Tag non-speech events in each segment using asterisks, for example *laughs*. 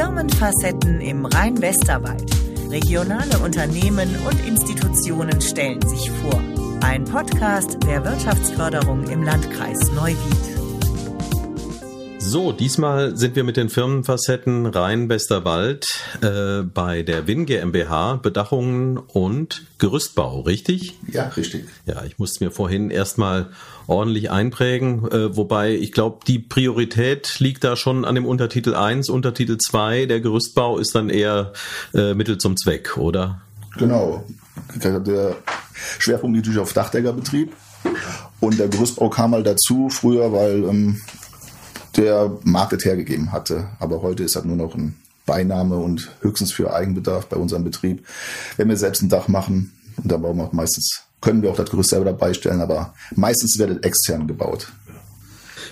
Firmenfacetten im Rhein-Westerwald. Regionale Unternehmen und Institutionen stellen sich vor. Ein Podcast der Wirtschaftsförderung im Landkreis Neuwied. So, diesmal sind wir mit den Firmenfacetten Rhein-Westerwald äh, bei der WIN GmbH, Bedachungen und Gerüstbau, richtig? Ja, richtig. Ja, ich musste mir vorhin erstmal ordentlich einprägen, äh, wobei ich glaube, die Priorität liegt da schon an dem Untertitel 1, Untertitel 2, der Gerüstbau ist dann eher äh, Mittel zum Zweck, oder? Genau. Der Schwerpunkt liegt natürlich auf Dachdeckerbetrieb und der Gerüstbau kam mal dazu früher, weil ähm, der Markt hergegeben hatte. Aber heute ist das nur noch ein Beiname und höchstens für Eigenbedarf bei unserem Betrieb. Wenn wir selbst ein Dach machen, und da bauen wir auch meistens, können wir auch das Gerüst selber dabei stellen, aber meistens wird es extern gebaut.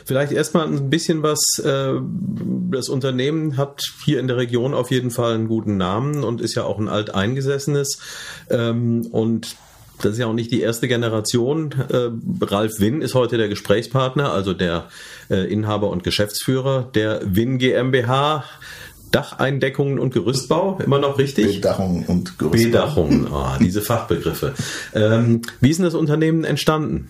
Vielleicht erstmal ein bisschen was. Äh, das Unternehmen hat hier in der Region auf jeden Fall einen guten Namen und ist ja auch ein alteingesessenes. Ähm, und das ist ja auch nicht die erste Generation. Äh, Ralf Winn ist heute der Gesprächspartner, also der äh, Inhaber und Geschäftsführer der Winn GmbH. Dacheindeckungen und Gerüstbau, immer noch richtig? Bedachungen und Gerüstbau. Bedachungen, oh, diese Fachbegriffe. Ähm, wie ist denn das Unternehmen entstanden?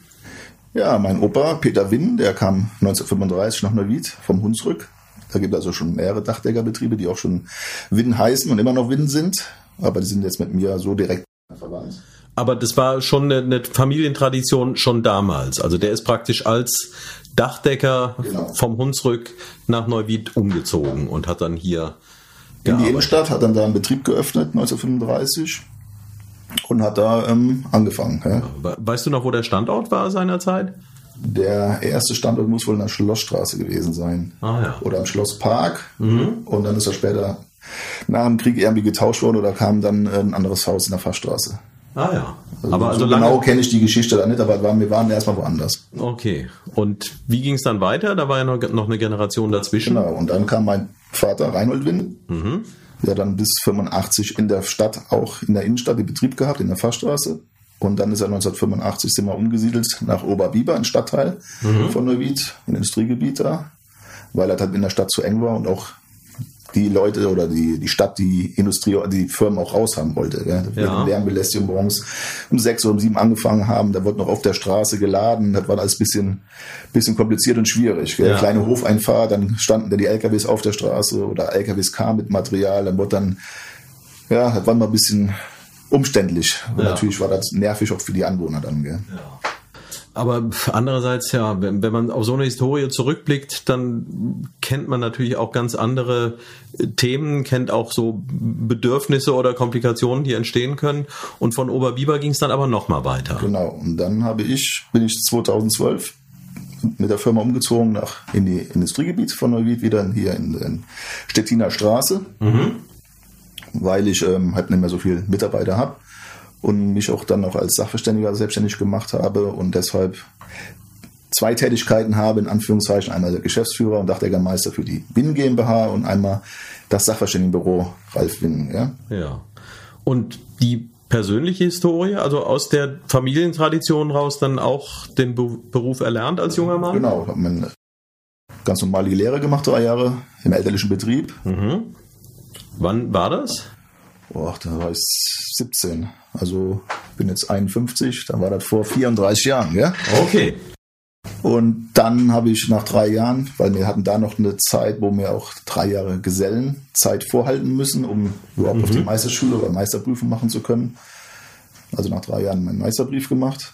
Ja, mein Opa Peter Winn, der kam 1935 nach Neuwied vom Hunsrück. Da gibt es also schon mehrere Dachdeckerbetriebe, die auch schon Winn heißen und immer noch Winn sind. Aber die sind jetzt mit mir so direkt verwandt. Aber das war schon eine, eine, Familientradition schon damals. Also der ist praktisch als Dachdecker genau. vom Hunsrück nach Neuwied umgezogen und hat dann hier in die Innenstadt, hat dann da einen Betrieb geöffnet 1935 und hat da ähm, angefangen. Ja. Weißt du noch, wo der Standort war seinerzeit? Der erste Standort muss wohl in der Schlossstraße gewesen sein. Ah, ja. Oder am Schlosspark. Mhm. Und dann ist er später nach dem Krieg irgendwie getauscht worden oder kam dann ein anderes Haus in der Fahrstraße. Ah ja. Also aber also so genau kenne ich die Geschichte da nicht, aber wir waren erstmal woanders. Okay. Und wie ging es dann weiter? Da war ja noch, noch eine Generation dazwischen. Genau. Und dann kam mein Vater Reinhold Winn, mhm. der dann bis 85 in der Stadt, auch in der Innenstadt, den Betrieb gehabt, in der Fahrstraße. Und dann ist er 1985 sind wir umgesiedelt nach Oberbiber, ein Stadtteil mhm. von Neuwied, ein Industriegebiet da, weil er halt in der Stadt zu eng war und auch die Leute oder die, die Stadt, die Industrie, die Firmen auch raus haben wollte. Ja. Da ja. Lärmbelästigung morgens um sechs oder um sieben angefangen haben, da wurde noch auf der Straße geladen, das war alles bisschen, bisschen kompliziert und schwierig. Ja. Kleine Hofeinfahrt, dann standen da die LKWs auf der Straße oder LKWs kamen mit Material, dann wurde dann, ja, das war mal ein bisschen umständlich. Und natürlich war das nervig auch für die Anwohner dann. Gell. Ja. Aber andererseits, ja, wenn, wenn man auf so eine Historie zurückblickt, dann kennt man natürlich auch ganz andere äh, Themen, kennt auch so Bedürfnisse oder Komplikationen, die entstehen können. Und von Oberbiber ging es dann aber nochmal weiter. Genau. Und dann habe ich, bin ich 2012 mit der Firma umgezogen nach in die Industriegebiet von Neuwied, wieder hier in, in Stettiner Straße, mhm. weil ich ähm, halt nicht mehr so viele Mitarbeiter habe und mich auch dann noch als Sachverständiger selbstständig gemacht habe und deshalb zwei Tätigkeiten habe, in Anführungszeichen, einmal der Geschäftsführer und Dachdeckermeister für die Win GmbH und einmal das Sachverständigenbüro Ralf Win. Ja. ja. Und die persönliche Historie, also aus der Familientradition raus dann auch den Beruf erlernt als junger Mann? Genau, ich habe eine ganz normale Lehre gemacht, drei Jahre im elterlichen Betrieb. Mhm. Wann war das? Boah, da war ich 17. Also bin jetzt 51, dann war das vor 34 Jahren, ja? Okay. Und dann habe ich nach drei Jahren, weil wir hatten da noch eine Zeit, wo wir auch drei Jahre Gesellenzeit vorhalten müssen, um überhaupt mhm. auf die Meisterschule oder Meisterprüfung machen zu können. Also nach drei Jahren meinen Meisterbrief gemacht.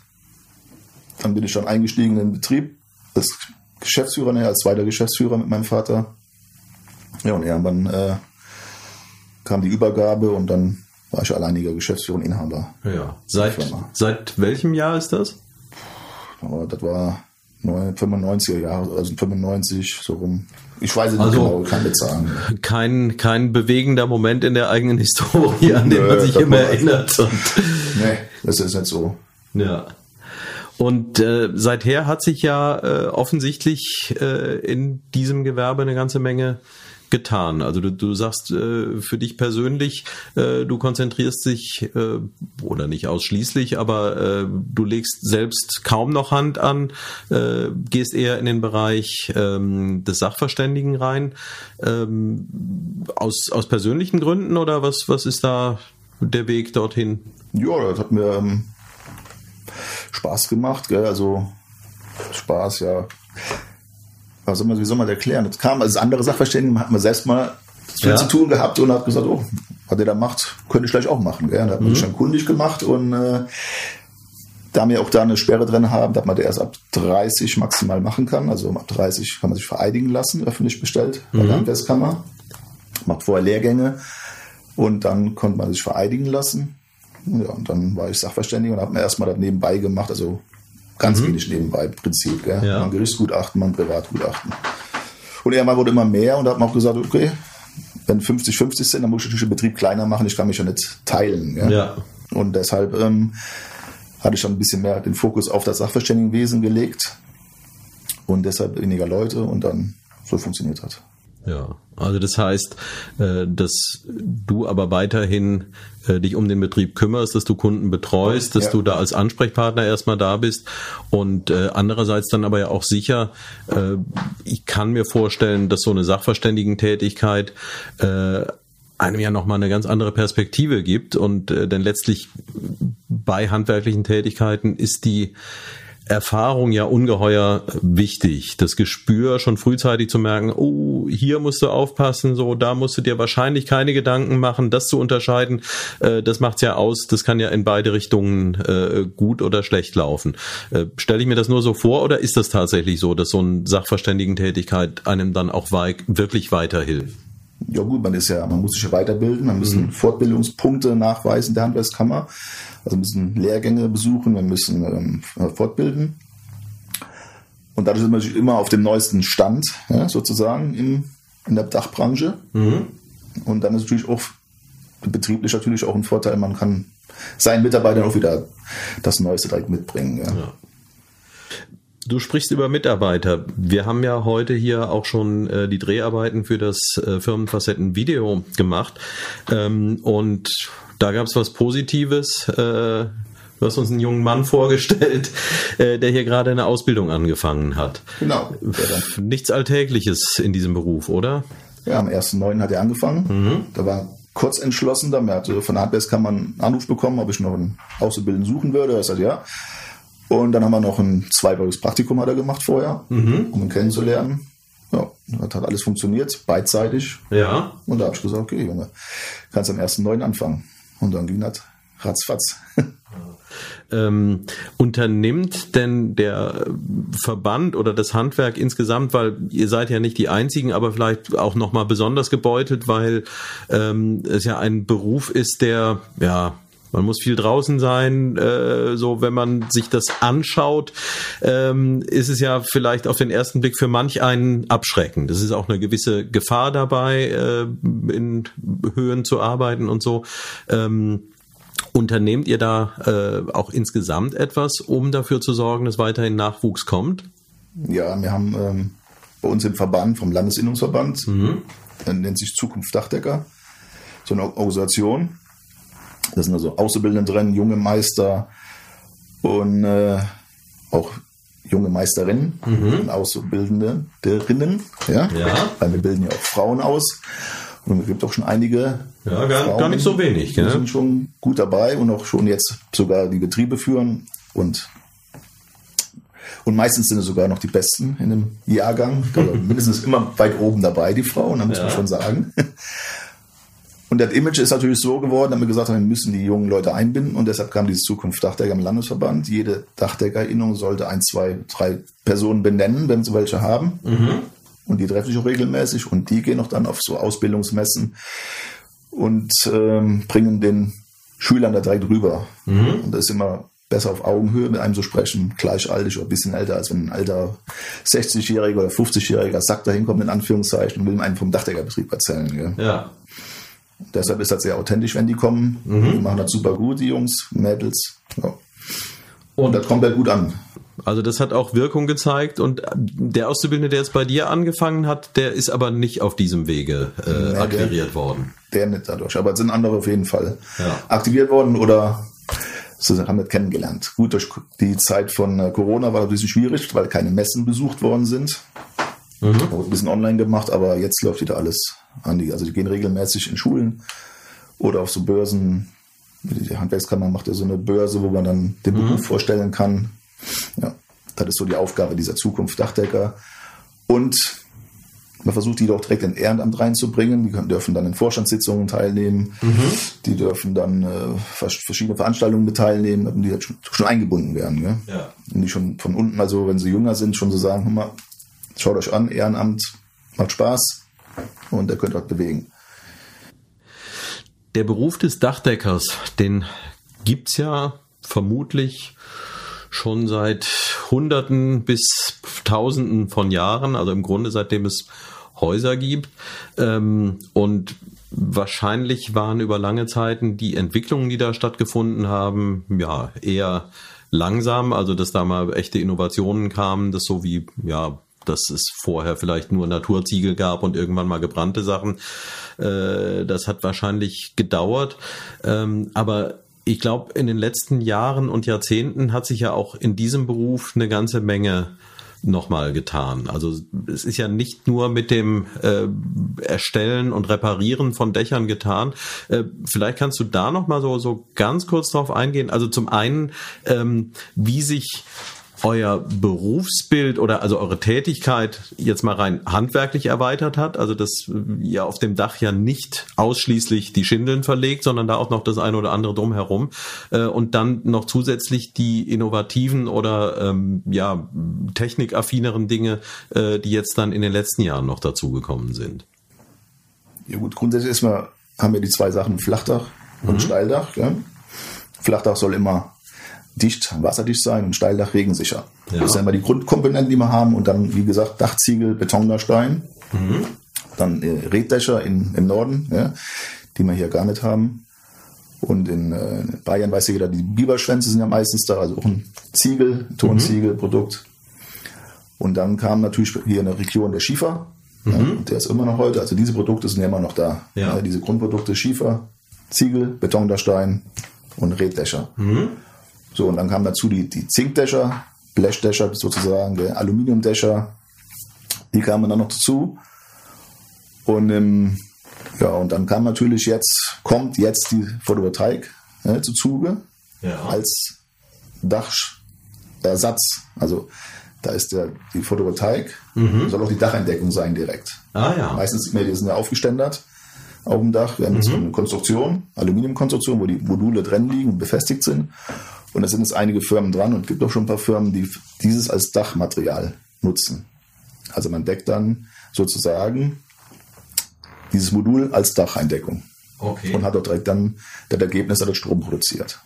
Dann bin ich schon eingestiegen in den Betrieb, als Geschäftsführer, ne, als zweiter Geschäftsführer mit meinem Vater. Ja, und irgendwann äh, kam die Übergabe und dann war ich alleiniger Geschäftsführer und Inhaber. Ja. Seit, seit welchem Jahr ist das? Das war 95er Jahre, also 95, so rum. Ich weiß es also, nicht genau, kann nicht sagen. Kein, kein bewegender Moment in der eigenen *laughs* Historie, an den Nö, man sich immer erinnert. Und *laughs* nee, das ist nicht so. Ja. Und äh, seither hat sich ja äh, offensichtlich äh, in diesem Gewerbe eine ganze Menge getan? Also du, du sagst äh, für dich persönlich, äh, du konzentrierst dich äh, oder nicht ausschließlich, aber äh, du legst selbst kaum noch Hand an, äh, gehst eher in den Bereich ähm, des Sachverständigen rein. Ähm, aus, aus persönlichen Gründen oder was, was ist da der Weg dorthin? Ja, das hat mir ähm, Spaß gemacht, gell? also Spaß, ja. Was soll man, wie soll man das erklären? Das kam als andere Sachverständigen, hat man selbst mal viel Ja. zu tun gehabt und hat gesagt, oh, was der da macht, könnte ich gleich auch machen. Gell? Da hat man Mhm. sich schon kundig gemacht und äh, da wir auch da eine Sperre drin haben, dass man der erst ab 30 maximal machen kann. Also ab 30 kann man sich vereidigen lassen, öffentlich bestellt bei Mhm. der Handwerkskammer. Macht vorher Lehrgänge und dann konnte man sich vereidigen lassen. Ja, und dann war ich Sachverständiger und habe mir erstmal das nebenbei gemacht, also ganz wenig nebenbei im Prinzip. Gell? Mhm. Ja. Ein Gerichtsgutachten, ein Privatgutachten. Und irgendwann wurde immer mehr und da hat man auch gesagt, okay, wenn 50-50 sind, dann muss ich natürlich den Betrieb kleiner machen, ich kann mich ja nicht teilen. Gell? Ja. Und deshalb ähm, hatte ich dann ein bisschen mehr den Fokus auf das Sachverständigenwesen gelegt und deshalb weniger Leute und dann so funktioniert hat. Ja, also das heißt, äh, dass du aber weiterhin äh, dich um den Betrieb kümmerst, dass du Kunden betreust, dass Ja. du da als Ansprechpartner erstmal da bist und äh, andererseits dann aber ja auch sicher, ich kann mir vorstellen, dass so eine Sachverständigentätigkeit einem ja nochmal eine ganz andere Perspektive gibt und denn letztlich bei handwerklichen Tätigkeiten ist die Erfahrung ja ungeheuer wichtig. Das Gespür schon frühzeitig zu merken, oh, hier musst du aufpassen, so, da musst du dir wahrscheinlich keine Gedanken machen, das zu unterscheiden, äh, das macht's ja aus, das kann ja in beide Richtungen äh, gut oder schlecht laufen. Äh, Stelle ich mir das nur so vor oder ist das tatsächlich so, dass so eine Sachverständigentätigkeit einem dann auch wei wirklich weiterhilft? Ja gut, man ist ja, man muss sich ja weiterbilden, man müssen Fortbildungspunkte nachweisen der Handwerkskammer, also müssen Lehrgänge besuchen, wir müssen ähm, fortbilden. Und dadurch ist man natürlich immer auf dem neuesten Stand, ja, sozusagen im, in der Dachbranche. Und dann ist natürlich auch betrieblich natürlich auch ein Vorteil, man kann seinen Mitarbeitern auch wieder das Neueste direkt mitbringen. Ja. Du sprichst über Mitarbeiter. Wir haben ja heute hier auch schon äh, die Dreharbeiten für das äh, Firmenfacetten-Video gemacht. Ähm, und da gab es was Positives. Äh, du hast uns einen jungen Mann vorgestellt, *laughs* äh, der hier gerade eine Ausbildung angefangen hat. Genau. Nichts Alltägliches in diesem Beruf, oder? Ja, am 1.9. hat er angefangen. Da war kurz entschlossen, da hatte von der Handwerkskammer einen Anruf bekommen, ob ich noch einen Auszubildenden suchen würde. Er sagt ja. Und dann haben wir noch ein zweiwöchiges Praktikum hat er gemacht vorher, um ihn kennenzulernen. Ja, das hat alles funktioniert, beidseitig. Ja. Und da habe ich gesagt, okay, Junge, kannst am 1.9. anfangen. Und dann ging das ratzfatz. *laughs* ähm, unternimmt denn der Verband oder das Handwerk insgesamt, weil ihr seid ja nicht die einzigen, aber vielleicht auch noch mal besonders gebeutelt, weil ähm, es ja ein Beruf ist, der ja man muss viel draußen sein. Äh, so, wenn man sich das anschaut, ähm, ist es ja vielleicht auf den ersten Blick für manch einen abschreckend. Es ist auch eine gewisse Gefahr dabei, äh, in Höhen zu arbeiten und so. Ähm, Unternehmt ihr da äh, auch insgesamt etwas, um dafür zu sorgen, dass weiterhin Nachwuchs kommt? Ja, wir haben ähm, bei uns im Verband, vom Landesinnungsverband, der nennt sich Zukunft Dachdecker, so eine Organisation. Da sind also Auszubildende drin, junge Meister und äh, auch junge Meisterinnen und Auszubildende derinnen. Ja? Ja. Weil wir bilden ja auch Frauen aus. Und es gibt auch schon einige. Ja, gar- Frauen, gar nicht so wenig, Die gell? sind schon gut dabei und auch schon jetzt sogar die Betriebe führen und und meistens sind es sogar noch die Besten in dem Jahrgang. Also *laughs* mindestens immer weit oben dabei, die Frauen, da muss man Ja. schon sagen. Und das Image ist natürlich so geworden, dass wir gesagt haben, wir müssen die jungen Leute einbinden und deshalb kam diese Zukunft Dachdecker im Landesverband. Jede Dachdeckerinnung sollte ein, zwei, drei Personen benennen, wenn sie welche haben. Und die treffen sich auch regelmäßig und die gehen auch dann auf so Ausbildungsmessen und ähm, bringen den Schülern da direkt rüber. Und das ist immer besser auf Augenhöhe mit einem zu sprechen, gleichaltrig oder ein bisschen älter, als wenn ein alter 60-Jähriger oder 50-Jähriger Sack da hinkommt, in Anführungszeichen, und will einem vom Dachdeckerbetrieb erzählen. Gell? Ja. Deshalb ist das sehr authentisch, wenn die kommen. Die machen das super gut, die Jungs, Mädels. Ja. Und das kommt halt gut an. Also das hat auch Wirkung gezeigt und der Auszubildende, der jetzt bei dir angefangen hat, der ist aber nicht auf diesem Wege äh, nee, akquiriert der, worden. Der nicht dadurch, aber es sind andere auf jeden Fall ja. aktiviert worden oder sie haben das kennengelernt. Gut, durch die Zeit von äh, Corona war das ein bisschen schwierig, weil keine Messen besucht worden sind. Mhm. Ein bisschen online gemacht, aber jetzt läuft wieder alles an die. Also die gehen regelmäßig in Schulen oder auf so Börsen. Die Handwerkskammer macht ja so eine Börse, wo man dann den Beruf mhm. vorstellen kann. Ja, das ist so die Aufgabe dieser Zukunft Dachdecker. Und man versucht die doch direkt in Ehrenamt reinzubringen. Die dürfen dann in Vorstandssitzungen teilnehmen. Mhm. Die dürfen dann äh, verschiedene Veranstaltungen mit teilnehmen, die halt schon, schon eingebunden werden. Gell? Ja. Und die schon von unten, also wenn sie jünger sind, schon so sagen, mal, schaut euch an, Ehrenamt macht Spaß und ihr könnt was bewegen. Der Beruf des Dachdeckers, den gibt es ja vermutlich schon seit Hunderten bis Tausenden von Jahren, also im Grunde seitdem es Häuser gibt. Ähm, und wahrscheinlich waren über lange Zeiten die Entwicklungen, die da stattgefunden haben, ja, eher langsam, also dass da mal echte Innovationen kamen, das so wie, ja, dass es vorher vielleicht nur Naturziegel gab und irgendwann mal gebrannte Sachen. Äh, das hat wahrscheinlich gedauert. Ähm, aber ich glaube, in den letzten Jahren und Jahrzehnten hat sich ja auch in diesem Beruf eine ganze Menge nochmal getan. Also es ist ja nicht nur mit dem äh, Erstellen und Reparieren von Dächern getan. Äh, vielleicht kannst du da nochmal so, so ganz kurz drauf eingehen. Also zum einen, ähm, wie sich euer Berufsbild oder also eure Tätigkeit jetzt mal rein handwerklich erweitert hat, also dass ihr auf dem Dach ja nicht ausschließlich die Schindeln verlegt, sondern da auch noch das eine oder andere drumherum äh, und dann noch zusätzlich die innovativen oder ähm, ja technikaffineren Dinge, äh, die jetzt dann in den letzten Jahren noch dazugekommen sind. Ja gut, grundsätzlich erstmal haben wir die zwei Sachen Flachdach und mhm. Steildach. Ja? Flachdach soll immer dicht, wasserdicht sein und Steildach regensicher. Ja. Das sind immer die Grundkomponenten, die wir haben. Und dann, wie gesagt, Dachziegel, Betondarstein. Mhm. Dann äh, Reddächer in, im Norden, ja, die wir hier gar nicht haben. Und in äh, Bayern weiß jeder, die Biberschwänze sind ja meistens da, also auch ein Ziegel, Tonziegelprodukt. Und dann kam natürlich hier eine Region der Schiefer. Mhm. Ja, der ist immer noch heute. Also diese Produkte sind ja immer noch da. Ja. Ja, diese Grundprodukte Schiefer, Ziegel, Betondarstein und Reddächer. Mhm. So, und dann kamen dazu die, die Zinkdächer, Blechdächer sozusagen, der Aluminiumdächer, die kamen dann noch dazu. Und ähm, ja, und dann kam natürlich jetzt, kommt jetzt die Photovoltaik ne, zu Zuge ja. als Dachersatz. Also da ist der, die Photovoltaik, mhm. soll auch die Dacheindeckung sein direkt. Ah, ja. Meistens die sind ja aufgeständert auf dem Dach. Wir haben jetzt mhm. eine Konstruktion, Aluminiumkonstruktion, wo die Module drin liegen und befestigt sind. Und da sind jetzt einige Firmen dran und es gibt auch schon ein paar Firmen, die dieses als Dachmaterial nutzen. Also man deckt dann sozusagen dieses Modul als Dacheindeckung. Okay. Und hat auch direkt dann das Ergebnis, dass das Strom produziert.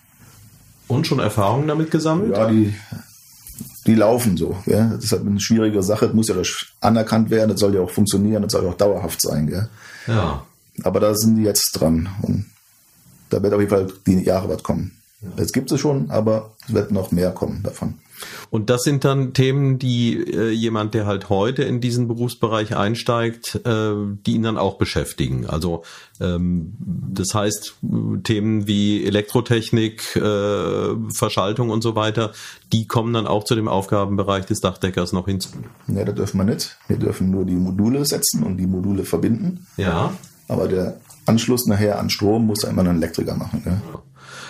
Und schon Erfahrungen damit gesammelt? Ja, die, die laufen so. Ja. Das ist halt eine schwierige Sache. Das muss ja anerkannt werden. Das soll ja auch funktionieren. Das soll ja auch dauerhaft sein. Gell? Ja. Aber da sind die jetzt dran. Und da wird auf jeden Fall die Jahre was kommen. Es gibt es schon, aber es wird noch mehr kommen davon. Und das sind dann Themen, die äh, jemand, der halt heute in diesen Berufsbereich einsteigt, äh, die ihn dann auch beschäftigen. Also ähm, das heißt, Themen wie Elektrotechnik, äh, Verschaltung und so weiter, die kommen dann auch zu dem Aufgabenbereich des Dachdeckers noch hinzu. Ja, da dürfen wir nicht. Wir dürfen nur die Module setzen und die Module verbinden. Ja. Aber der Anschluss nachher an Strom muss einmal ein Elektriker machen. Ja.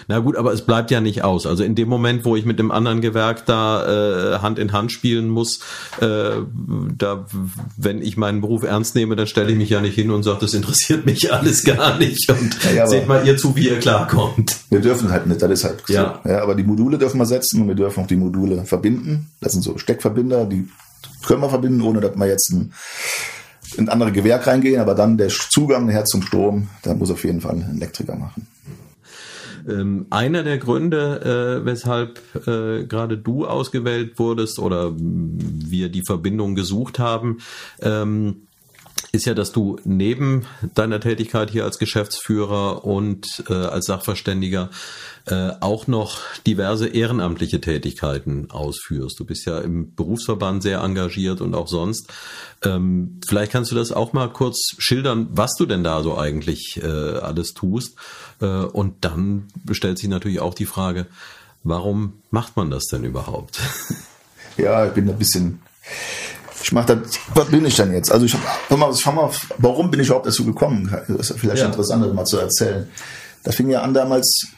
Na gut, aber es bleibt ja nicht aus. Also in dem Moment, wo ich mit dem anderen Gewerk da äh, Hand in Hand spielen muss, äh, da, wenn ich meinen Beruf ernst nehme, dann stelle ich mich ja nicht hin und sage, das interessiert mich alles gar nicht. Und ja, ja, seht mal ihr zu, wie ihr klarkommt. Wir dürfen halt nicht, das ist halt ja. So. ja. Aber die Module dürfen wir setzen und wir dürfen auch die Module verbinden. Das sind so Steckverbinder, die können wir verbinden, ohne dass wir jetzt ein in andere Gewerk reingehen, aber dann der Zugang her zum Strom, da muss auf jeden Fall ein Elektriker machen. Ähm, einer der Gründe, äh, weshalb äh, gerade du ausgewählt wurdest oder wir die Verbindung gesucht haben, ähm, ist ja, dass du neben deiner Tätigkeit hier als Geschäftsführer und äh, als Sachverständiger äh, auch noch diverse ehrenamtliche Tätigkeiten ausführst. Du bist ja im Berufsverband sehr engagiert und auch sonst. Ähm, vielleicht kannst du das auch mal kurz schildern, was du denn da so eigentlich äh, alles tust. Äh, und dann stellt sich natürlich auch die Frage, warum macht man das denn überhaupt? *laughs* Ja, ich bin ein bisschen ich mache das, was bin ich denn jetzt? Also ich hab, mal, schau mal, warum bin ich überhaupt dazu gekommen? Das ist vielleicht ja. interessant, mal zu erzählen. Das fing ja an damals,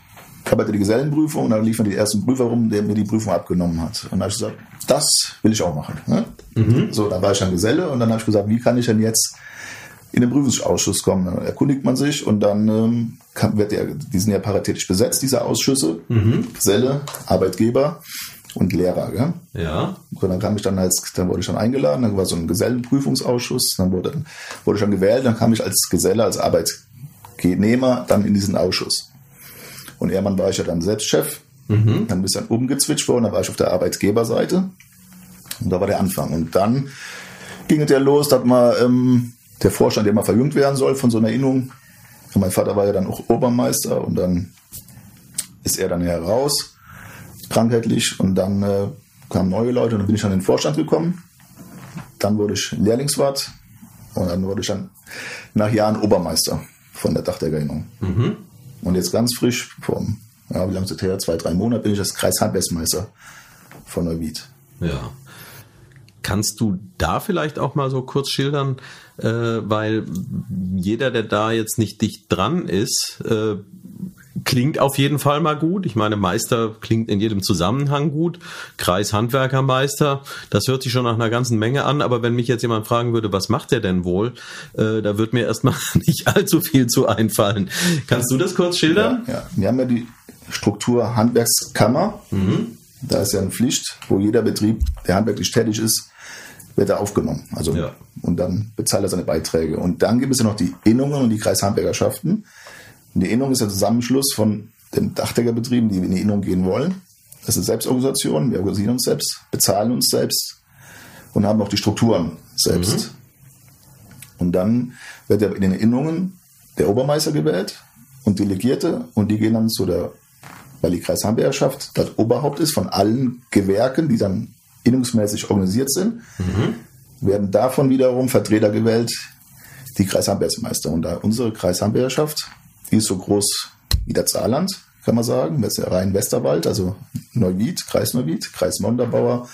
ich habe die Gesellenprüfung und dann liefen die ersten Prüfer rum, der mir die Prüfung abgenommen hat. Und dann habe ich gesagt, das will ich auch machen. Ne? Mhm. So, dann war ich dann Geselle und dann habe ich gesagt, wie kann ich denn jetzt in den Prüfungsausschuss kommen? Dann erkundigt man sich und dann ähm, kann, wird der, die sind ja paritätisch besetzt, diese Ausschüsse, mhm. Geselle, Arbeitgeber und Lehrer. Gell? Ja. Und dann kam ich dann als, dann wurde ich dann eingeladen, dann war so ein Gesellenprüfungsausschuss, dann wurde, wurde ich dann gewählt, dann kam ich als Geselle, als Arbeitnehmer dann in diesen Ausschuss. Und irgendwann war ich ja dann selbst Chef, mhm. dann bin ich dann umgezwitscht worden, dann war ich auf der Arbeitgeberseite und da war der Anfang. Und dann ging es ja los, dass man ähm, der Vorstand der immer verjüngt werden soll von so einer Innung. Und mein Vater war ja dann auch Obermeister und dann ist er dann heraus krankheitlich und dann äh, kamen neue Leute und dann bin ich in den Vorstand gekommen. Dann wurde ich Lehrlingswart und dann wurde ich dann nach Jahren Obermeister von der Dachdeckerinnung. Mhm. Und jetzt ganz frisch, vor, ja, wie lange ist das her? Zwei, drei Monate bin ich das Kreishandwerksmeister von Neuwied. Ja. Kannst du da vielleicht auch mal so kurz schildern, äh, weil jeder, der da jetzt nicht dicht dran ist, äh, klingt auf jeden Fall mal gut. Ich meine, Meister klingt in jedem Zusammenhang gut. Kreishandwerkermeister, das hört sich schon nach einer ganzen Menge an. Aber wenn mich jetzt jemand fragen würde, was macht der denn wohl, äh, da wird mir erstmal *laughs* nicht allzu viel zu einfallen. Kannst du das kurz schildern? Ja, ja. wir haben ja die Struktur Handwerkskammer. Mhm. Da ist ja eine Pflicht, wo jeder Betrieb, der handwerklich tätig ist, wird er aufgenommen. Also, ja. und dann bezahlt er seine Beiträge. Und dann gibt es ja noch die Innungen und die Kreishandwerkerschaften. Und die Innung ist der Zusammenschluss von den Dachdeckerbetrieben, die in die Innung gehen wollen. Das ist eine Selbstorganisation. Wir organisieren uns selbst, bezahlen uns selbst und haben auch die Strukturen selbst. Mhm. Und dann wird in den Innungen der Obermeister gewählt und Delegierte und die gehen dann zu der, weil die Kreishandwerkerschaft das Oberhaupt ist von allen Gewerken, die dann innungsmäßig organisiert sind, mhm. werden davon wiederum Vertreter gewählt, die Kreishandwerksmeister. Und da unsere Kreishandwerkerschaft die ist so groß wie das Saarland, kann man sagen. Das ist der Rhein-Westerwald, also Neuwied, Kreis Neuwied, Kreis Monderbauer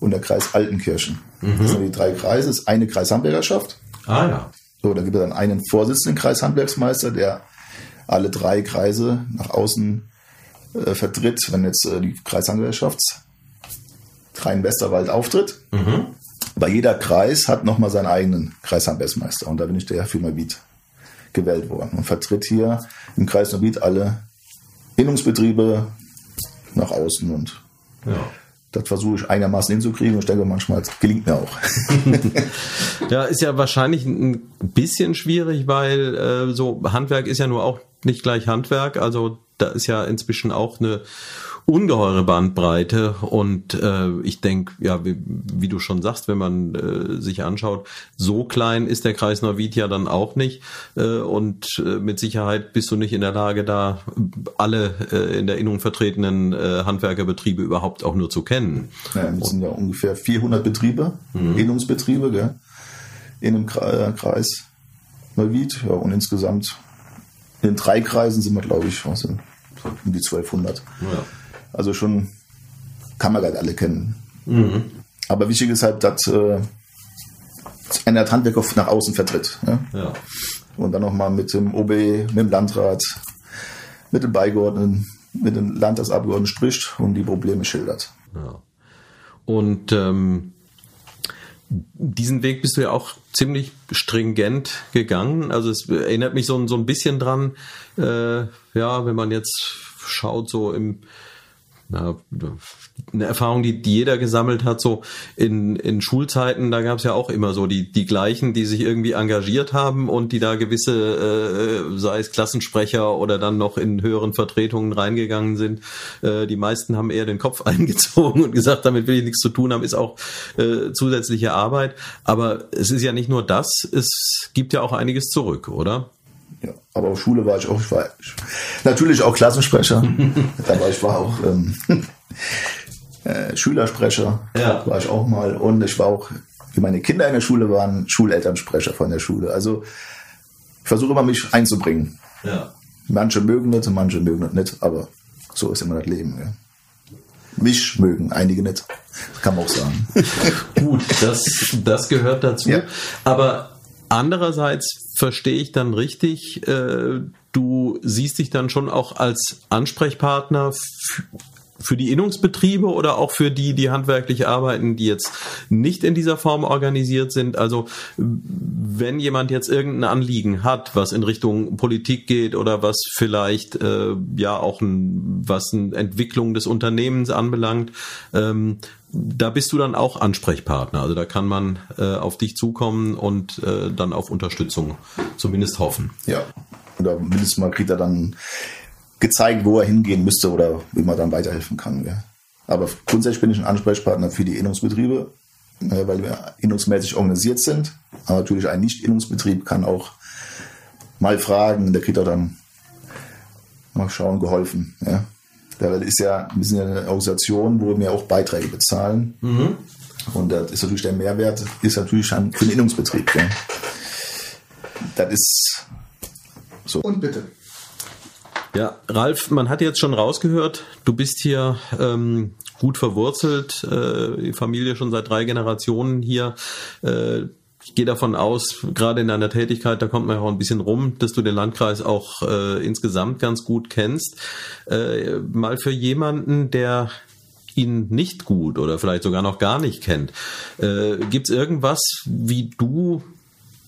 und der Kreis Altenkirchen. Mhm. Das sind die drei Kreise, das ist eine Kreishandwerkerschaft. Ah ja. So, da gibt es dann einen Vorsitzenden Kreishandwerksmeister, der alle drei Kreise nach außen äh, vertritt, wenn jetzt äh, die Kreishandwerkerschaft Rhein-Westerwald auftritt. Mhm. Bei jeder Kreis hat nochmal seinen eigenen Kreishandwerksmeister und da bin ich der für Neuwied gewählt worden und vertritt hier im Kreis Neuwied alle Innungsbetriebe nach außen und ja. das versuche ich einigermaßen hinzukriegen und ich denke manchmal gelingt mir auch. *laughs* ja, ist ja wahrscheinlich ein bisschen schwierig, weil äh, so Handwerk ist ja nur auch nicht gleich Handwerk, also da ist ja inzwischen auch eine ungeheure Bandbreite und äh, ich denke, ja, wie, wie, du schon sagst, wenn man äh, sich anschaut, so klein ist der Kreis Neuwied ja dann auch nicht äh, und äh, mit Sicherheit bist du nicht in der Lage, da alle äh, in der Innung vertretenen äh, Handwerkerbetriebe überhaupt auch nur zu kennen. Ja, das sind ja ungefähr 400 Betriebe, mhm. Innungsbetriebe, gell, in einem äh, Kreis Neuwied, ja, und insgesamt in drei Kreisen sind wir, glaube ich, was, um die 1200. Ja. Also schon kann man gar alle kennen. Mhm. Aber wichtig ist halt, dass äh, einer das Handwerk nach außen vertritt. Ja? ja. Und dann nochmal mit dem OB, mit dem Landrat, mit den Beigeordneten, mit den Landtagsabgeordneten spricht und die Probleme schildert. Ja. Und ähm, diesen Weg bist du ja auch ziemlich stringent gegangen. Also es erinnert mich so, so ein bisschen dran, äh, ja, wenn man jetzt schaut, so im na, eine Erfahrung, die, die jeder gesammelt hat, so in, in Schulzeiten, da gab es ja auch immer so die, die gleichen, die sich irgendwie engagiert haben und die da gewisse, äh, sei es Klassensprecher oder dann noch in höheren Vertretungen reingegangen sind. Äh, die meisten haben eher den Kopf *laughs* eingezogen und gesagt, damit will ich nichts zu tun haben, ist auch äh, zusätzliche Arbeit. Aber es ist ja nicht nur das, es gibt ja auch einiges zurück, oder? Aber auf Schule war ich auch, ich war natürlich auch Klassensprecher. *laughs* aber ich war auch ähm, *laughs* äh, Schülersprecher, ja. war ich auch mal. Und ich war auch, wie meine Kinder in der Schule waren, Schulelternsprecher von der Schule. Also ich versuche immer mich einzubringen. Ja. Manche mögen nicht, manche mögen das nicht, aber so ist immer das Leben. Ja. Mich mögen einige nicht. Das kann man auch sagen. *laughs* Gut, das, das gehört dazu. Ja. Aber andererseits verstehe ich dann richtig, äh, du siehst dich dann schon auch als Ansprechpartner für die Innungsbetriebe oder auch für die, die handwerklich arbeiten, die jetzt nicht in dieser Form organisiert sind? Also wenn jemand jetzt irgendein Anliegen hat, was in Richtung Politik geht oder was vielleicht äh, ja auch ein, was eine Entwicklung des Unternehmens anbelangt, ähm, da bist du dann auch Ansprechpartner. Also da kann man äh, auf dich zukommen und äh, dann auf Unterstützung zumindest hoffen. Ja, oder mindestens mal kriegt er dann gezeigt, wo er hingehen müsste oder wie man dann weiterhelfen kann. Ja. Aber grundsätzlich bin ich ein Ansprechpartner für die Innungsbetriebe, äh, weil wir innungsmäßig organisiert sind. Aber natürlich ein Nicht-Innungsbetrieb kann auch mal fragen, der kriegt er dann mal schauen, geholfen. Ja. Weil ist ja, wir sind ja eine Organisation, wo wir auch Beiträge bezahlen. Mhm. Und das ist natürlich der Mehrwert, ist natürlich schon für den Innungsbetrieb. Ja. Das ist so. Und bitte. Ja, Ralf, man hat jetzt schon rausgehört, du bist hier ähm, gut verwurzelt, äh, die Familie schon seit drei Generationen hier. Äh, ich gehe davon aus, gerade in deiner Tätigkeit, da kommt man ja auch ein bisschen rum, dass du den Landkreis auch äh, insgesamt ganz gut kennst. Äh, mal für jemanden, der ihn nicht gut oder vielleicht sogar noch gar nicht kennt, äh, gibt es irgendwas, wie du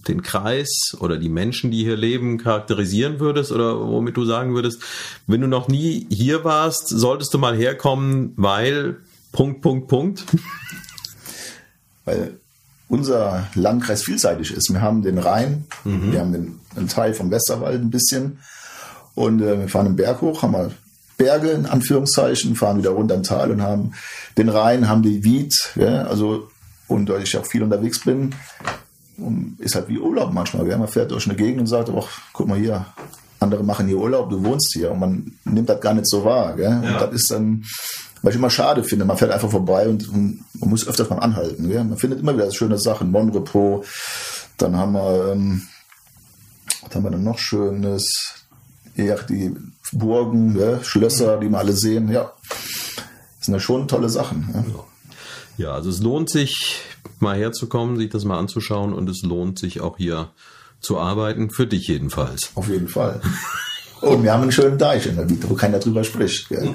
den Kreis oder die Menschen, die hier leben, charakterisieren würdest oder womit du sagen würdest, wenn du noch nie hier warst, solltest du mal herkommen, weil Punkt, Punkt, Punkt. *laughs* Weil unser Landkreis vielseitig ist. Wir haben den Rhein, mhm. wir haben den, einen Teil vom Westerwald ein bisschen und äh, wir fahren den Berg hoch, haben mal Berge in Anführungszeichen, fahren wieder runter im Tal und haben den Rhein, haben die Wied, ja, also und da ich auch viel unterwegs bin, ist halt wie Urlaub manchmal. Man fährt durch eine Gegend und sagt, ach, guck mal hier, andere machen hier Urlaub, du wohnst hier und man nimmt das gar nicht so wahr. Gell? Ja. Und das ist dann was ich immer schade finde. Man fährt einfach vorbei und, und man muss öfters mal anhalten. Gell? Man findet immer wieder schöne Sachen. Monrepo, dann haben wir, ähm, was haben wir denn noch Schönes? Ja, die Burgen, gell? Schlösser, die wir alle sehen. Ja, das sind ja schon tolle Sachen. Ja. Ja, also es lohnt sich, mal herzukommen, sich das mal anzuschauen und es lohnt sich auch hier zu arbeiten, für dich jedenfalls. Auf jeden Fall. Und wir haben einen schönen Deich in der Miete, wo keiner drüber spricht. Gell?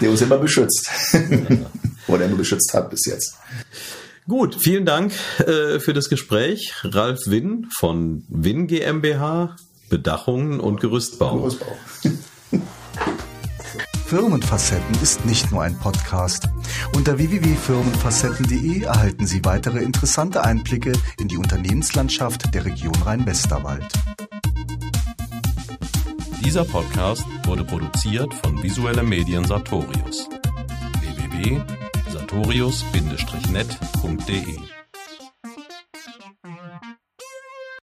Der uns immer beschützt. Oder immer beschützt hat bis jetzt. Gut, vielen Dank äh, für das Gespräch. Ralf Winn von Winn GmbH, Bedachungen und Gerüstbau. Gerüstbau. Firmenfacetten ist nicht nur ein Podcast. Unter www.firmenfacetten.de erhalten Sie weitere interessante Einblicke in die Unternehmenslandschaft der Region Rhein-Westerwald. Dieser Podcast wurde produziert von Visuelle Medien Sartorius. www.sartorius-net.de